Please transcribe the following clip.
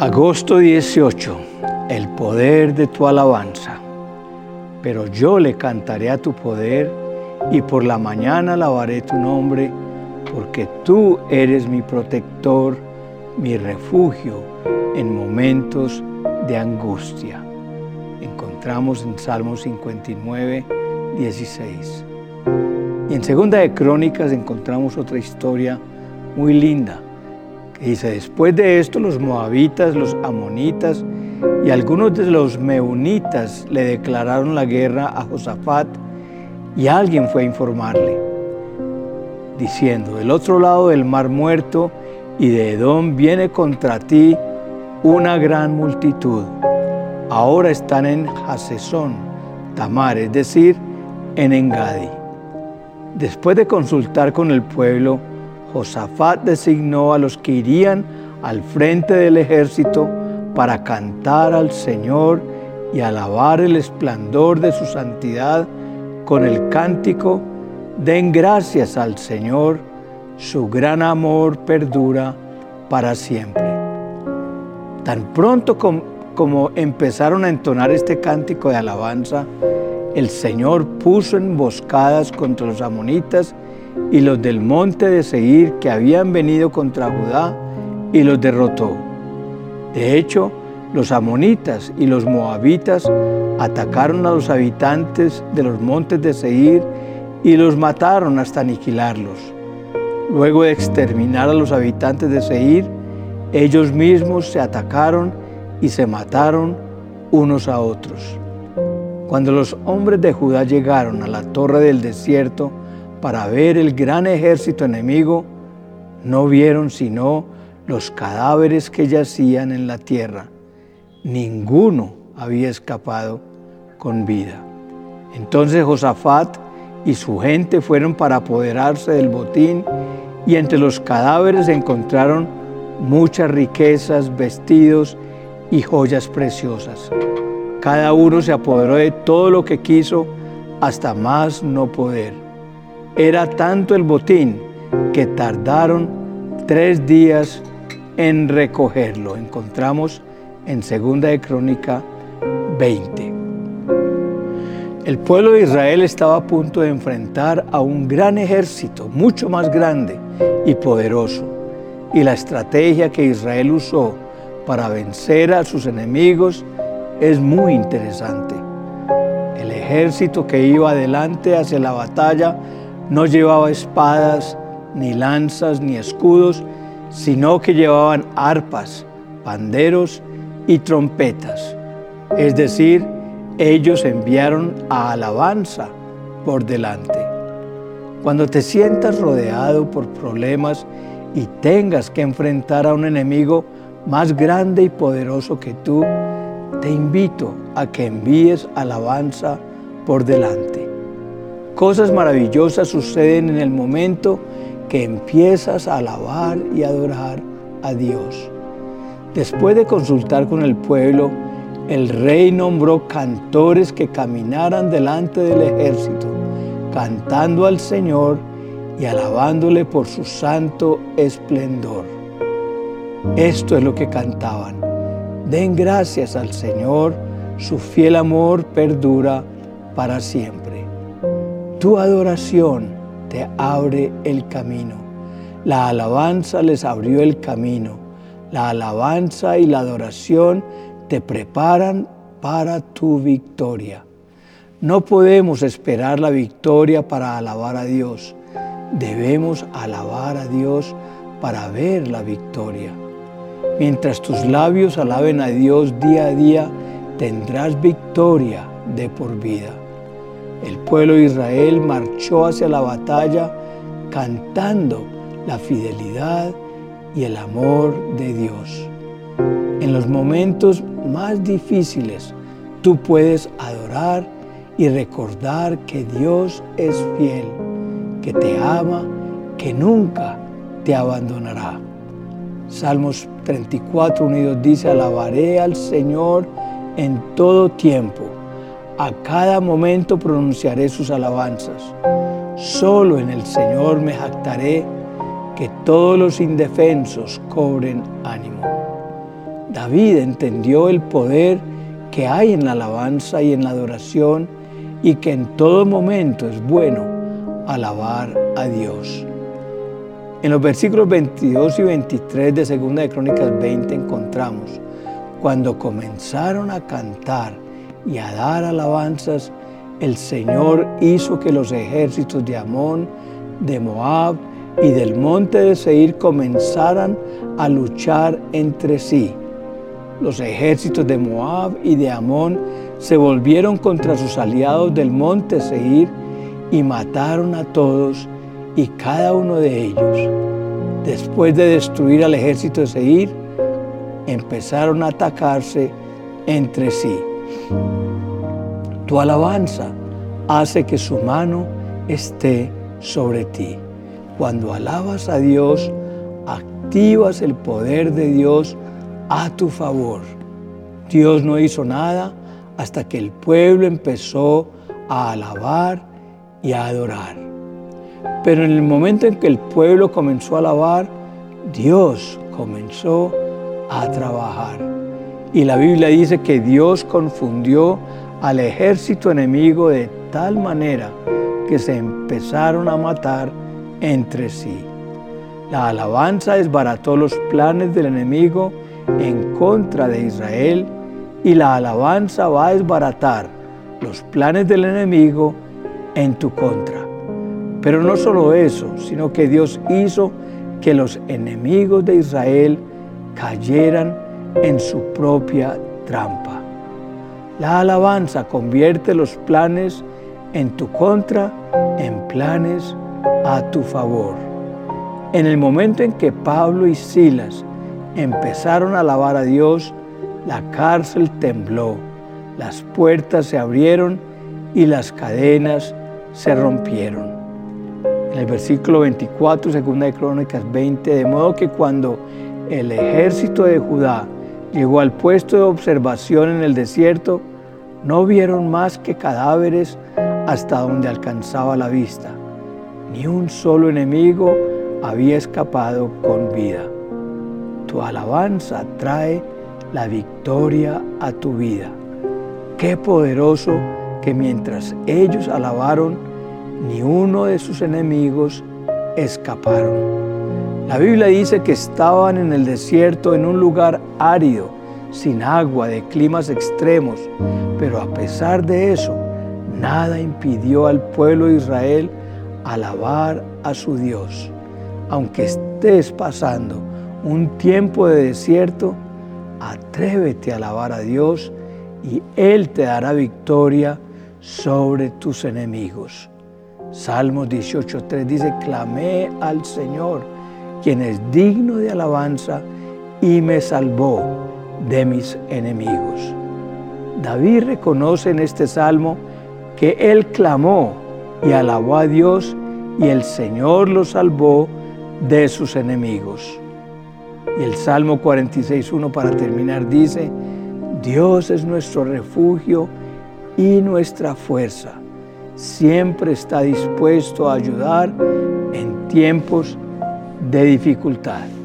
Agosto 18. El poder de tu alabanza. Pero yo le cantaré a tu poder y por la mañana alabaré tu nombre, porque tú eres mi protector, mi refugio en momentos de angustia. Encontramos en Salmo 59, 16. Y en Segunda de Crónicas encontramos otra historia muy linda dice, después de esto los moabitas, los amonitas y algunos de los meunitas le declararon la guerra a Josafat y alguien fue a informarle, diciendo, del otro lado del mar muerto y de Edom viene contra ti una gran multitud. Ahora están en Hasesón, Tamar, es decir, en Engadi. Después de consultar con el pueblo, Josafat designó a los que irían al frente del ejército para cantar al Señor y alabar el esplendor de su santidad con el cántico, den gracias al Señor, su gran amor perdura para siempre. Tan pronto como, empezaron a entonar este cántico de alabanza, el Señor puso emboscadas contra los amonitas y los del monte de Seir que habían venido contra Judá y los derrotó. De hecho, los amonitas y los moabitas atacaron a los habitantes de los montes de Seir y los mataron hasta aniquilarlos. Luego de exterminar a los habitantes de Seir, ellos mismos se atacaron y se mataron unos a otros. Cuando los hombres de Judá llegaron a la torre del desierto, para ver el gran ejército enemigo, no vieron sino los cadáveres que yacían en la tierra. Ninguno había escapado con vida. Entonces Josafat y su gente fueron para apoderarse del botín y entre los cadáveres encontraron muchas riquezas, vestidos y joyas preciosas. Cada uno se apoderó de todo lo que quiso hasta más no poder. Era tanto el botín que tardaron tres días en recogerlo. Encontramos en Segunda de Crónica 20. El pueblo de Israel estaba a punto de enfrentar a un gran ejército, mucho más grande y poderoso. Y la estrategia que Israel usó para vencer a sus enemigos es muy interesante. El ejército que iba adelante hacia la batalla no llevaba espadas, ni lanzas, ni escudos, sino que llevaban arpas, panderos y trompetas. Es decir, ellos enviaron a alabanza por delante. Cuando te sientas rodeado por problemas y tengas que enfrentar a un enemigo más grande y poderoso que tú, te invito a que envíes alabanza por delante. Cosas maravillosas suceden en el momento que empiezas a alabar y adorar a Dios. Después de consultar con el pueblo, el rey nombró cantores que caminaran delante del ejército, cantando al Señor y alabándole por su santo esplendor. Esto es lo que cantaban. Den gracias al Señor, su fiel amor perdura para siempre. Tu adoración te abre el camino. La alabanza les abrió el camino. La alabanza y la adoración te preparan para tu victoria. No podemos esperar la victoria para alabar a Dios. Debemos alabar a Dios para ver la victoria. Mientras tus labios alaben a Dios día a día, tendrás victoria de por vida. El pueblo de Israel marchó hacia la batalla cantando la fidelidad y el amor de Dios. En los momentos más difíciles tú puedes adorar y recordar que Dios es fiel, que te ama, que nunca te abandonará. Salmos 34, unidos dice, alabaré al Señor en todo tiempo a cada momento pronunciaré sus alabanzas. Solo en el Señor me jactaré que todos los indefensos cobren ánimo. David entendió el poder que hay en la alabanza y en la adoración y que en todo momento es bueno alabar a Dios. En los versículos 22 y 23 de Segunda de Crónicas 20 encontramos, cuando comenzaron a cantar y a dar alabanzas, el Señor hizo que los ejércitos de Amón, de Moab y del monte de Seir comenzaran a luchar entre sí. Los ejércitos de Moab y de Amón se volvieron contra sus aliados del monte Seir y mataron a todos y cada uno de ellos. Después de destruir al ejército de Seir, empezaron a atacarse entre sí. Tu alabanza hace que su mano esté sobre ti. Cuando alabas a Dios, activas el poder de Dios a tu favor. Dios no hizo nada hasta que el pueblo empezó a alabar y a adorar. Pero en el momento en que el pueblo comenzó a alabar, Dios comenzó a trabajar. Y la Biblia dice que Dios confundió al ejército enemigo de tal manera que se empezaron a matar entre sí. La alabanza desbarató los planes del enemigo en contra de Israel y la alabanza va a desbaratar los planes del enemigo en tu contra. Pero no solo eso, sino que Dios hizo que los enemigos de Israel cayeran en su propia trampa. La alabanza convierte los planes en tu contra en planes a tu favor. En el momento en que Pablo y Silas empezaron a alabar a Dios, la cárcel tembló, las puertas se abrieron y las cadenas se rompieron. En el versículo 24, segunda de Crónicas 20, de modo que cuando el ejército de Judá llegó al puesto de observación en el desierto, no vieron más que cadáveres hasta donde alcanzaba la vista. Ni un solo enemigo había escapado con vida. Tu alabanza trae la victoria a tu vida. Qué poderoso que mientras ellos alabaron, ni uno de sus enemigos escaparon. La Biblia dice que estaban en el desierto, en un lugar árido, sin agua, de climas extremos, pero a pesar de eso, nada impidió al pueblo de Israel alabar a su Dios. Aunque estés pasando un tiempo de desierto, atrévete a alabar a Dios y Él te dará victoria sobre tus enemigos. Salmos 18.3 dice, clamé al Señor, quien es digno de alabanza, y me salvó de mis enemigos. David reconoce en este salmo que él clamó y alabó a Dios y el Señor lo salvó de sus enemigos. Y el Salmo 46.1 para terminar dice, Dios es nuestro refugio y nuestra fuerza. Siempre está dispuesto a ayudar en tiempos de dificultad.